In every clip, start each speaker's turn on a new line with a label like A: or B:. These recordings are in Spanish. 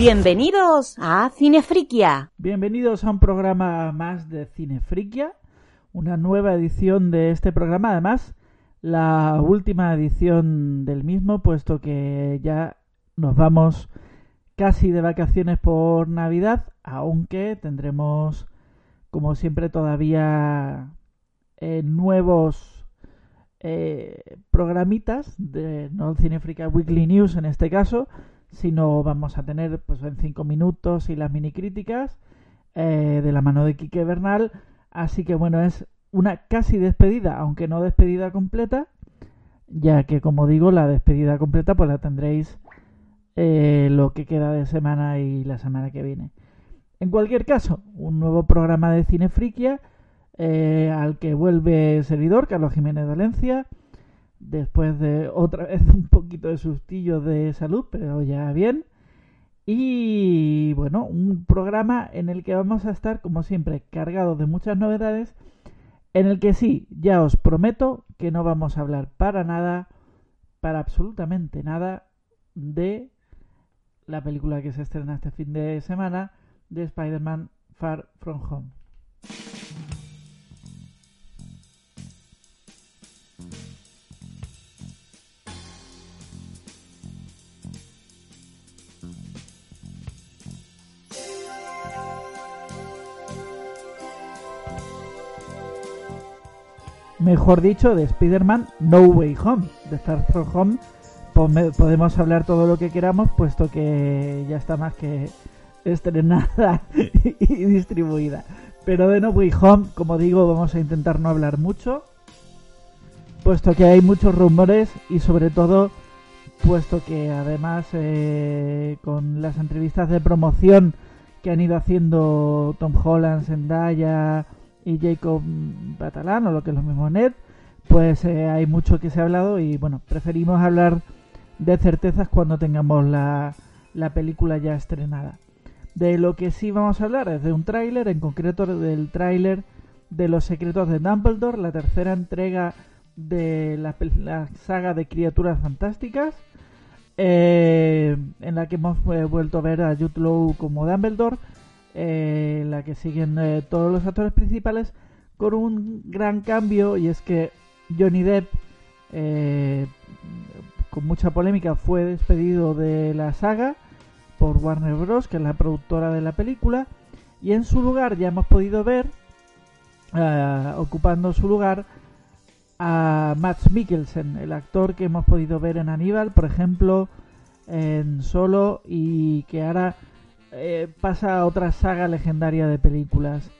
A: Bienvenidos a Cinefriquia.
B: Bienvenidos a un programa más de Cinefriquia, una nueva edición de este programa, además la última edición del mismo, puesto que ya nos vamos casi de vacaciones por Navidad, aunque tendremos, como siempre, todavía eh, nuevos eh, programitas de no Cinefrica Weekly News en este caso, sino vamos a tener pues en cinco minutos y las mini críticas eh, de la mano de Quique Bernal. Así que bueno, es una casi despedida, aunque no despedida completa, ya que como digo, la despedida completa pues la tendréis eh, lo que queda de semana y la semana que viene. En cualquier caso, un nuevo programa de Cine Friquia eh, al que vuelve servidor Carlos Jiménez Valencia después de otra vez un poquito de sustillo de salud, pero ya bien. Y bueno, un programa en el que vamos a estar, como siempre, cargados de muchas novedades, en el que sí, ya os prometo que no vamos a hablar para nada, para absolutamente nada, de la película que se estrena este fin de semana, de Spider-Man Far From Home. Mejor dicho, de Spider-Man No Way Home. De Star From Home podemos hablar todo lo que queramos, puesto que ya está más que estrenada y distribuida. Pero de No Way Home, como digo, vamos a intentar no hablar mucho, puesto que hay muchos rumores y sobre todo, puesto que además eh, con las entrevistas de promoción que han ido haciendo Tom Holland, Zendaya y Jacob Batalán, o lo que es lo mismo Ned, pues eh, hay mucho que se ha hablado y bueno, preferimos hablar de certezas cuando tengamos la, la película ya estrenada. De lo que sí vamos a hablar es de un tráiler, en concreto del tráiler de Los Secretos de Dumbledore, la tercera entrega de la, saga de criaturas fantásticas, eh, en la que hemos eh, vuelto a ver a Jude Law como Dumbledore eh, la que siguen eh, todos los actores principales, con un gran cambio y es que Johnny Depp, eh, con mucha polémica, fue despedido de la saga por Warner Bros., que es la productora de la película, y en su lugar ya hemos podido ver, ocupando su lugar, a Matt Mikkelsen, el actor que hemos podido ver en Aníbal, por ejemplo, en Solo, y que ahora eh, pasa otra saga legendaria de películas.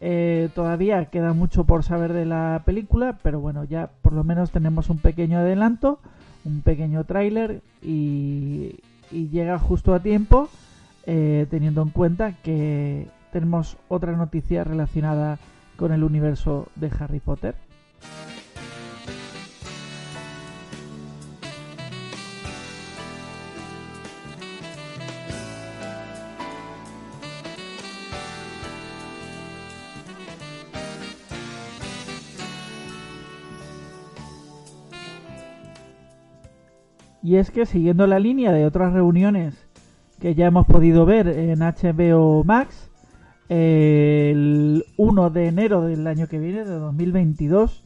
B: Eh, todavía queda mucho por saber de la película, pero bueno, ya por lo menos tenemos un pequeño adelanto, un pequeño tráiler y, llega justo a tiempo, eh, teniendo en cuenta que tenemos otra noticia relacionada con el universo de Harry Potter. Y es que siguiendo la línea de otras reuniones que ya hemos podido ver en HBO Max, el 1 de enero del año que viene, de 2022,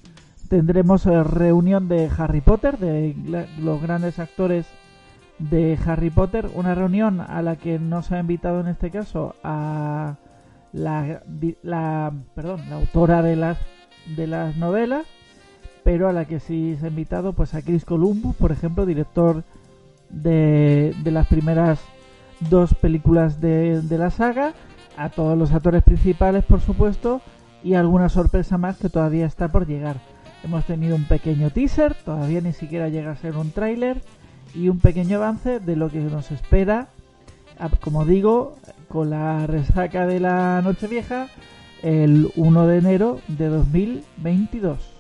B: tendremos eh, reunión de Harry Potter, de los grandes actores de Harry Potter, una reunión a la que no se ha invitado en este caso a la, la, perdón, la autora de las, de las novelas, pero a la que sí se ha invitado pues a Chris Columbus, por ejemplo, director de, las primeras dos películas de, de, la saga, a todos los actores principales, por supuesto, y alguna sorpresa más que todavía está por llegar. Hemos tenido un pequeño teaser, todavía ni siquiera llega a ser un tráiler, y un pequeño avance de lo que nos espera, como digo, con la resaca de la Nochevieja, el 1 de enero de 2022.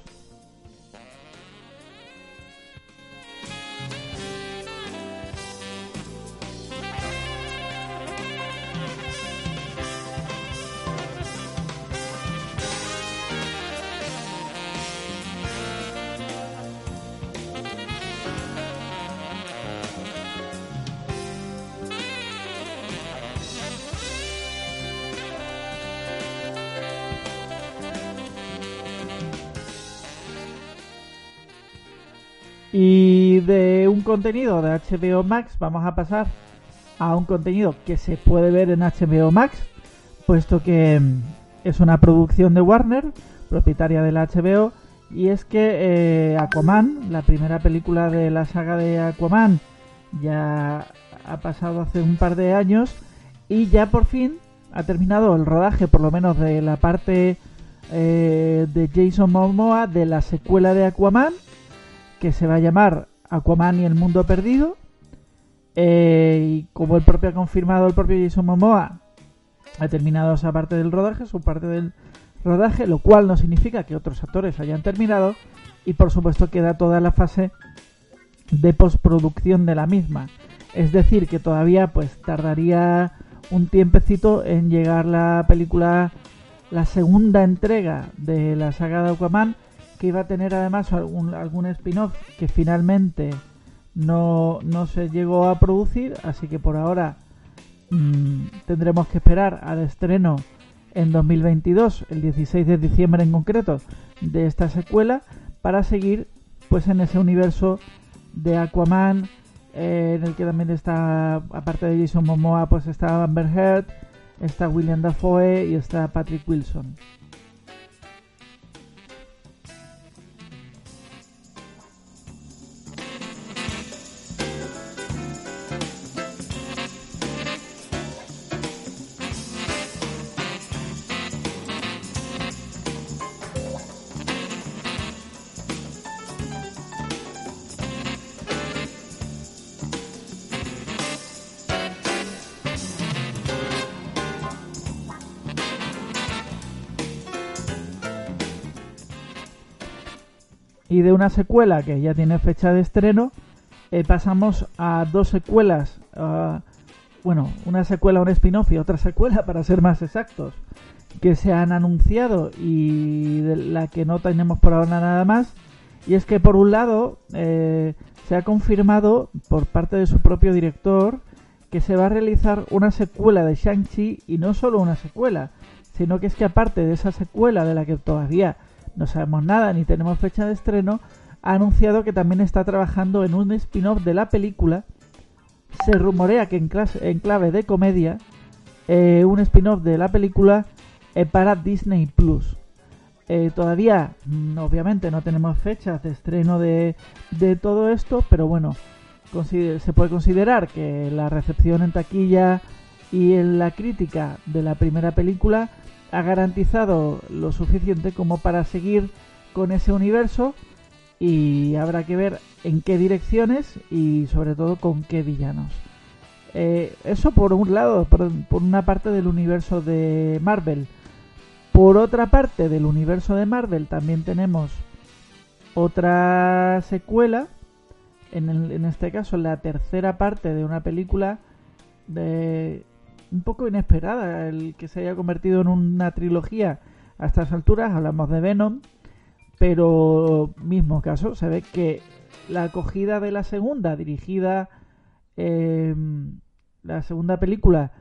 B: Contenido de HBO Max vamos a pasar a un contenido que se puede ver en HBO Max, puesto que mm, es una producción de Warner, propietaria de la HBO, y es que eh, Aquaman, la primera película de la saga de Aquaman, ya ha pasado hace un par de años y ya por fin ha terminado el rodaje, por lo menos de la parte eh, de Jason Momoa de la secuela de Aquaman, que se va a llamar Aquaman y el mundo perdido. Eh, y como el propio ha confirmado el propio Jason Momoa, ha terminado esa parte del rodaje, su parte del rodaje, lo cual no significa que otros actores hayan terminado y por supuesto queda toda la fase de postproducción de la misma. Es decir, que todavía pues tardaría un tiempecito en llegar la película, la segunda entrega de la saga de Aquaman, que iba a tener además algún, algún spin-off que finalmente no, no se llegó a producir, así que por ahora mmm, tendremos que esperar al estreno en 2022, el 16 de diciembre en concreto, de esta secuela, para seguir pues en ese universo de Aquaman, eh, en el que también está, aparte de Jason Momoa, pues está Amber Heard, está William Dafoe y está Patrick Wilson. Y de una secuela que ya tiene fecha de estreno, eh, pasamos a dos secuelas. Uh, bueno, una secuela, un spin-off y otra secuela, para ser más exactos, que se han anunciado y de la que no tenemos por ahora nada más. Y es que por un lado eh, se ha confirmado por parte de su propio director que se va a realizar una secuela de Shang-Chi y no solo una secuela, sino que es que aparte de esa secuela de la que todavía no sabemos nada ni tenemos fecha de estreno, ha anunciado que también está trabajando en un spin-off de la película. Se rumorea que en, clase, en clave de comedia, eh, un spin-off de la película eh, para Disney Plus. Eh, todavía, mm, obviamente, no tenemos fechas de estreno de, de todo esto, pero bueno, se puede considerar que la recepción en taquilla y en la crítica de la primera película ha garantizado lo suficiente como para seguir con ese universo y habrá que ver en qué direcciones y sobre todo con qué villanos. Eh, eso por un lado, por, una parte del universo de Marvel. Por otra parte del universo de Marvel también tenemos otra secuela, en, el, en este caso la tercera parte de una película de un poco inesperada el que se haya convertido en una trilogía a estas alturas. Hablamos de Venom, pero mismo caso, se ve que la acogida de la segunda, dirigida, eh, la segunda película,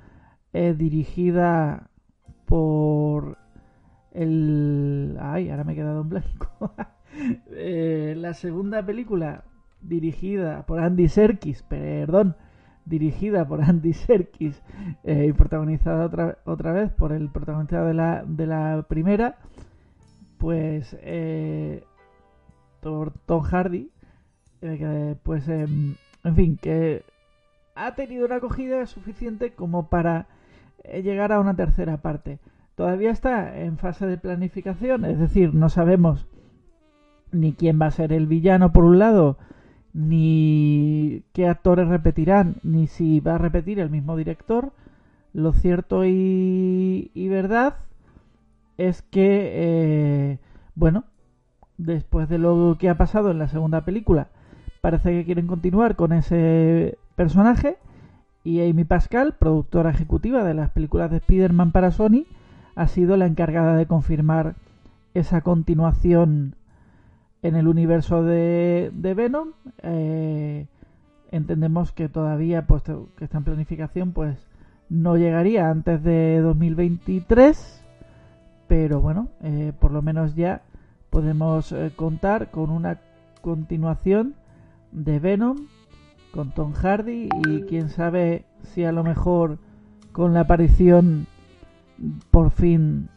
B: es dirigida por el... Ay, ahora me he quedado en blanco. eh, la segunda película dirigida por Andy Serkis, perdón, dirigida por Andy Serkis eh, y protagonizada otra, otra vez por el protagonista de la, de la primera, pues eh, Tom Hardy, eh, que, pues em, en fin, que ha tenido una acogida suficiente como para eh, llegar a una tercera parte. Todavía está en fase de planificación, es decir, no sabemos ni quién va a ser el villano por un lado, ni qué actores repetirán, ni si va a repetir el mismo director. Lo cierto y, verdad es que, eh, bueno, después de lo que ha pasado en la segunda película, parece que quieren continuar con ese personaje. Y Amy Pascal, productora ejecutiva de las películas de Spider-Man para Sony, ha sido la encargada de confirmar esa continuación en el universo de, Venom. Eh, entendemos que todavía pues, que está en planificación pues no llegaría antes de 2023 pero bueno eh, por lo menos ya podemos eh, contar con una continuación
C: de Venom con Tom Hardy y quién sabe si a lo mejor con la aparición por fin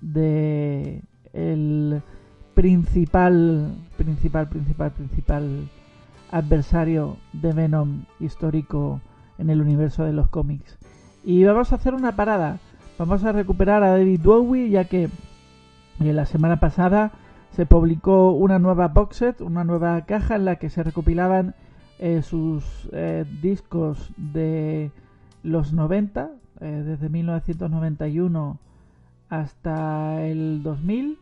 C: de el principal principal principal principal adversario de Venom histórico en el universo de los cómics. Y vamos a hacer una parada. Vamos a recuperar a David Bowie ya que eh, la semana pasada se publicó una nueva box set, una nueva caja en la que se recopilaban eh, sus eh, discos de los 90, desde 1991 hasta el 2000.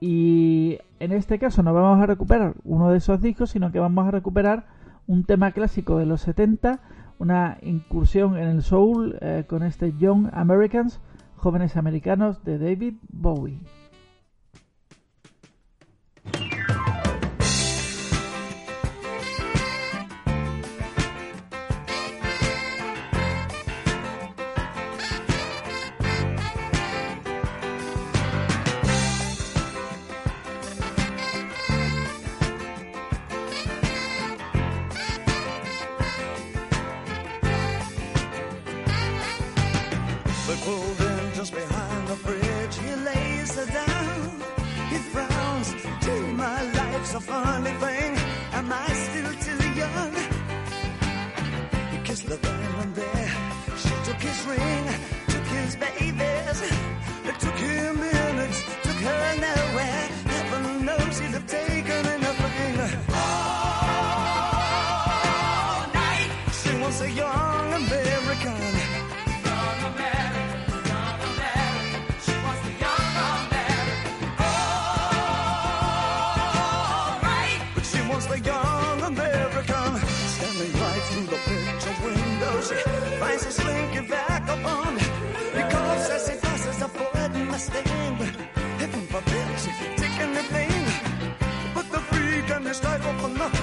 C: Y en este caso no vamos a recuperar uno de esos discos, sino que vamos a recuperar un tema clásico de los 70, una incursión en el soul con este Young Americans, jóvenes americanos de David Bowie. stifle for nothing.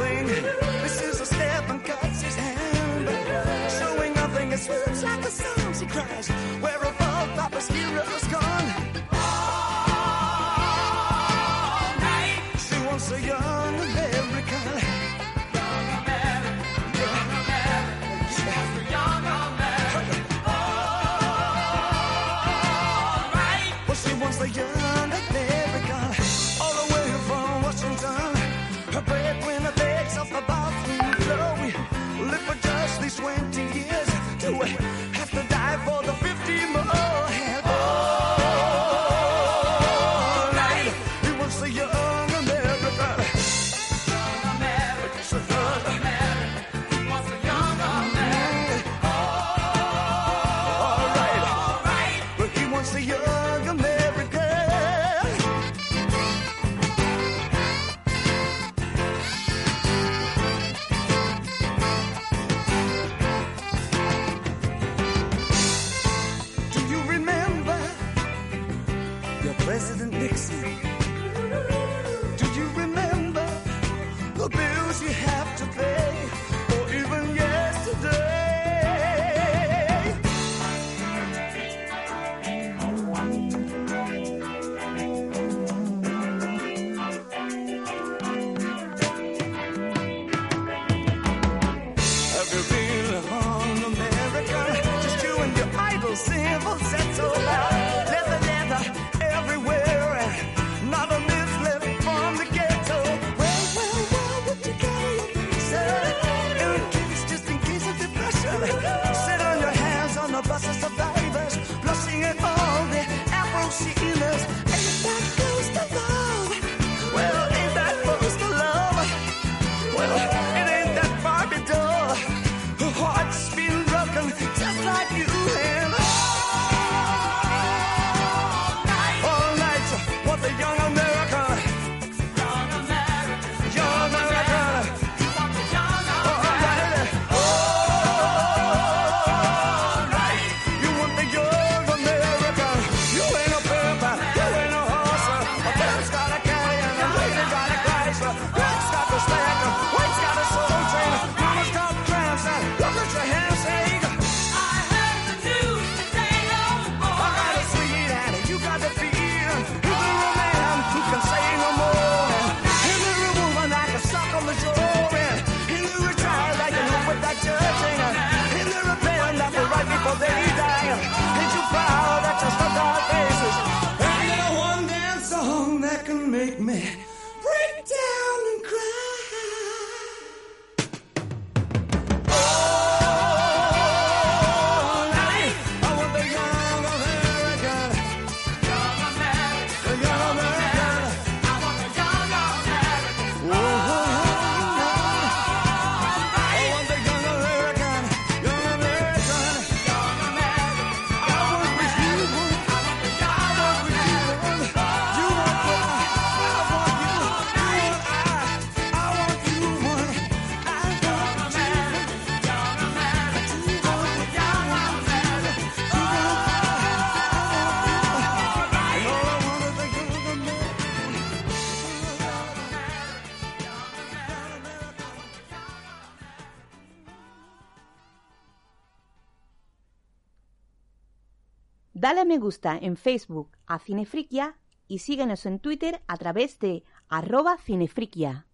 A: Dale a me gusta en Facebook a Cinefriquia y síguenos en Twitter a través de arroba cinefriquia.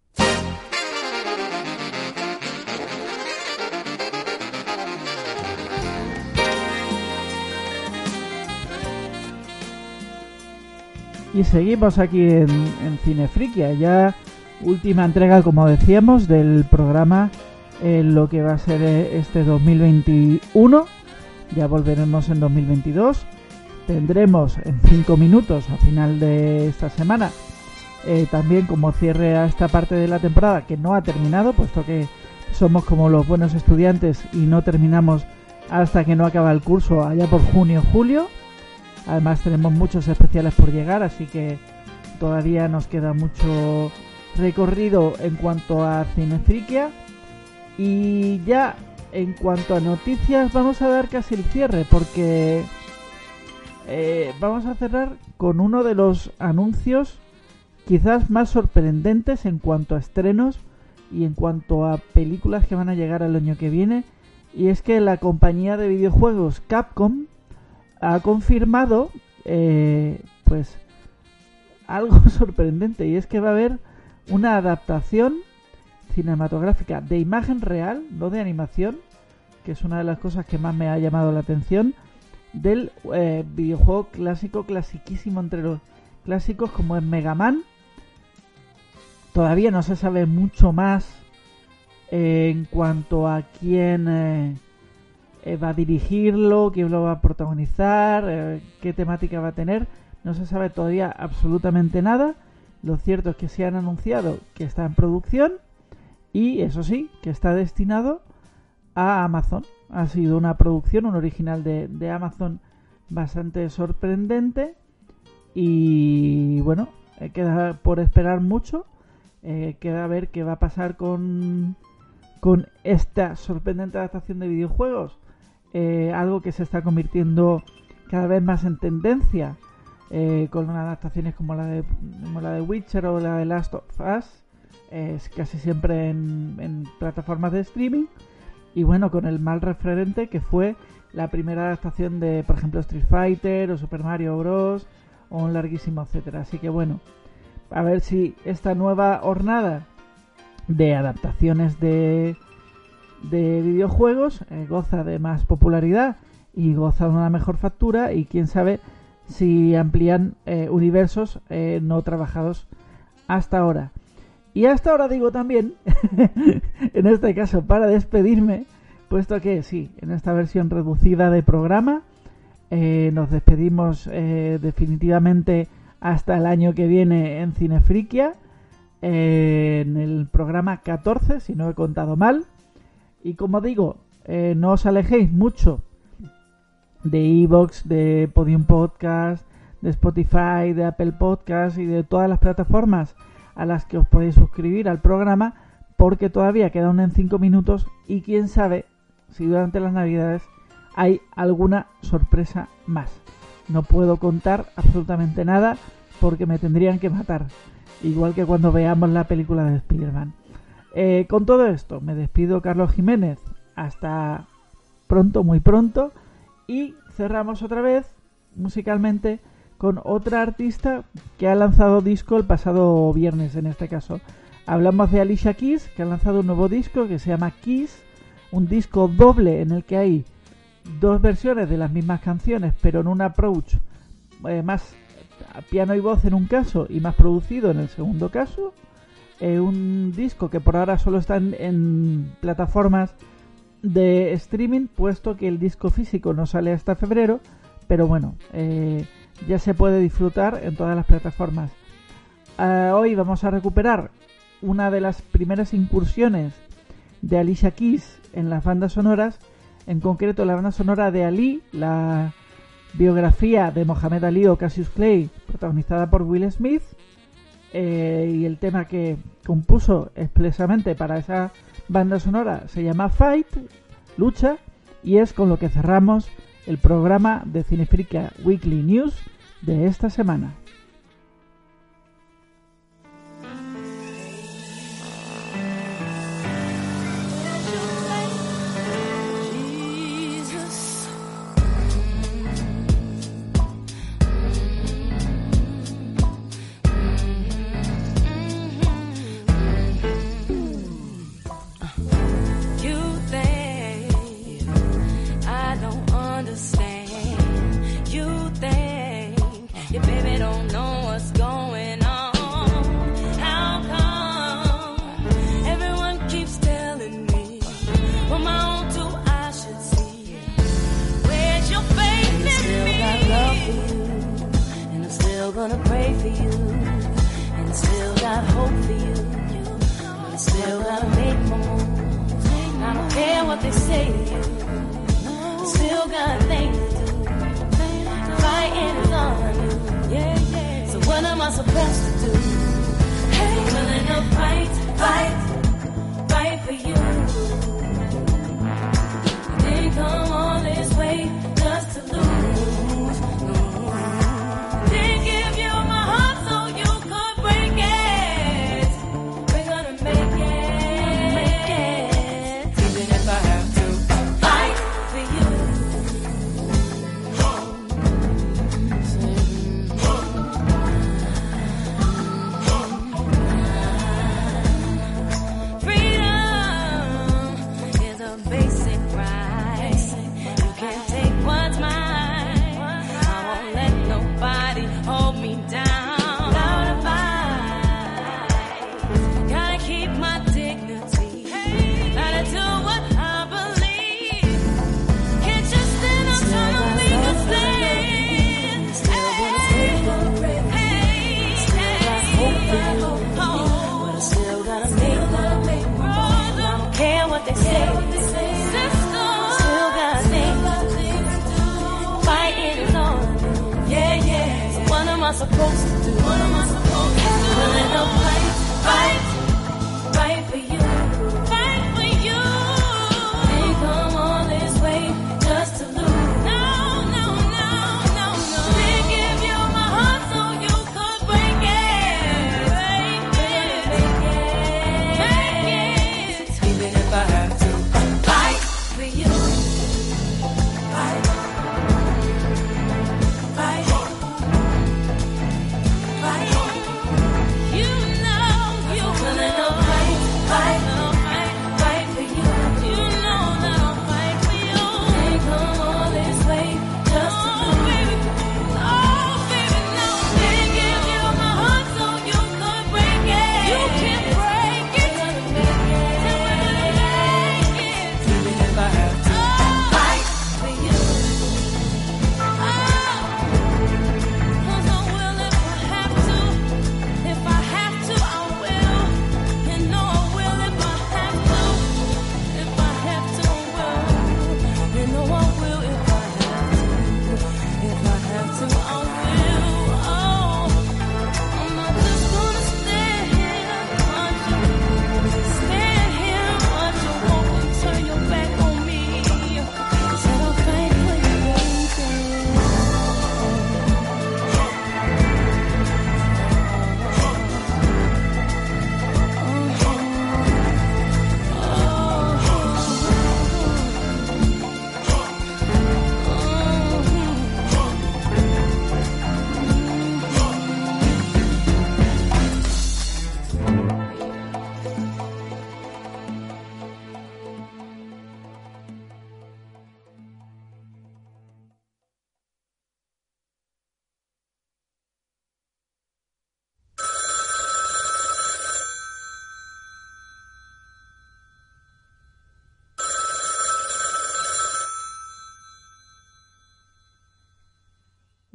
B: Y seguimos aquí en, en Cinefriquia, ya última entrega, como decíamos, del programa en lo que va a ser eh, este 2021. Ya volveremos en 2022. Tendremos en 5 minutos, a final de esta semana, eh, también como cierre a esta parte de la temporada, que no ha terminado, puesto que somos como los buenos estudiantes y no terminamos hasta que no acaba el curso, allá por junio julio. Además tenemos muchos especiales por llegar, así que todavía nos queda mucho recorrido en cuanto a Cinefriquia. Y ya en cuanto a noticias vamos a dar casi el cierre porque eh, vamos a cerrar con uno de los anuncios quizás más sorprendentes en cuanto a estrenos y en cuanto a películas que van a llegar el año que viene. Y es que la compañía de videojuegos Capcom ha confirmado eh, pues algo sorprendente y es que va a haber una adaptación cinematográfica de imagen real, no de animación, que es una de las cosas que más me ha llamado la atención, del eh, videojuego clásico, clasiquísimo entre los clásicos como es Mega Man. Todavía no se sabe mucho más eh, en cuanto a quién eh, va a dirigirlo, quién lo va a protagonizar, qué temática va a tener. No se sabe todavía absolutamente nada. Lo cierto es que se han anunciado que está en producción y eso sí, que está destinado a Amazon. Ha sido una producción, un original de, Amazon bastante sorprendente y bueno, eh, queda por esperar mucho. Eh, queda a ver qué va a pasar con, con esta sorprendente adaptación de videojuegos. Eh, algo que se está convirtiendo cada vez más en tendencia con adaptaciones como la de como la de Witcher o la de Last of Us es casi siempre en, en plataformas de streaming y bueno con el mal referente que fue la primera adaptación de por ejemplo Street Fighter o Super Mario Bros o un larguísimo etcétera así que bueno a ver si esta nueva hornada de adaptaciones de de videojuegos eh, goza de más popularidad y goza de una mejor factura y quién sabe si amplían eh, universos eh, no trabajados hasta ahora. Y hasta ahora digo también, en este caso para despedirme, puesto que sí, en esta versión reducida de programa eh, nos despedimos eh, definitivamente hasta el año que viene en Cinefriquia, eh, en el programa 14, si no he contado mal. Y como digo, no os alejéis mucho de Evox, de Podium Podcast, de Spotify, de Apple Podcast y de todas las plataformas a las que os podéis suscribir al programa, porque todavía queda un en 5 minutos y quién sabe si durante las navidades hay alguna sorpresa más. No puedo contar absolutamente nada porque me tendrían que matar, igual que cuando veamos la película de Spider-Man. Eh, con todo esto, me despido Carlos Jiménez. Hasta pronto, muy pronto. Y cerramos otra vez musicalmente con otra artista que ha lanzado disco el pasado viernes en este caso. Hablamos de Alicia Keys, que ha lanzado un nuevo disco que se llama Keys, un disco doble en el que hay dos versiones de las mismas canciones, pero en un approach eh, más
D: piano y voz en un caso y más producido en el segundo caso. Eh, un disco que por ahora solo está en, plataformas de streaming, puesto que el disco físico no sale hasta febrero, pero bueno, eh, ya se puede disfrutar en todas las plataformas. Eh, hoy vamos a recuperar una de las primeras incursiones de Alicia Keys en las bandas sonoras, en concreto la banda sonora de Ali, la biografía de Mohamed Ali o Cassius Clay, protagonizada por Will Smith, eh, y el tema que compuso expresamente para esa banda sonora se llama Fight, lucha, y es con lo que cerramos el programa de Cinefrica Weekly News de esta semana.
E: I
F: supposed to do?
E: What
F: am I supposed to do?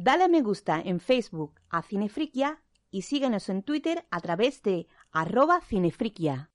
A: Dale a me gusta en Facebook a Cinefriquia y síguenos en Twitter a través de arroba cinefriquia.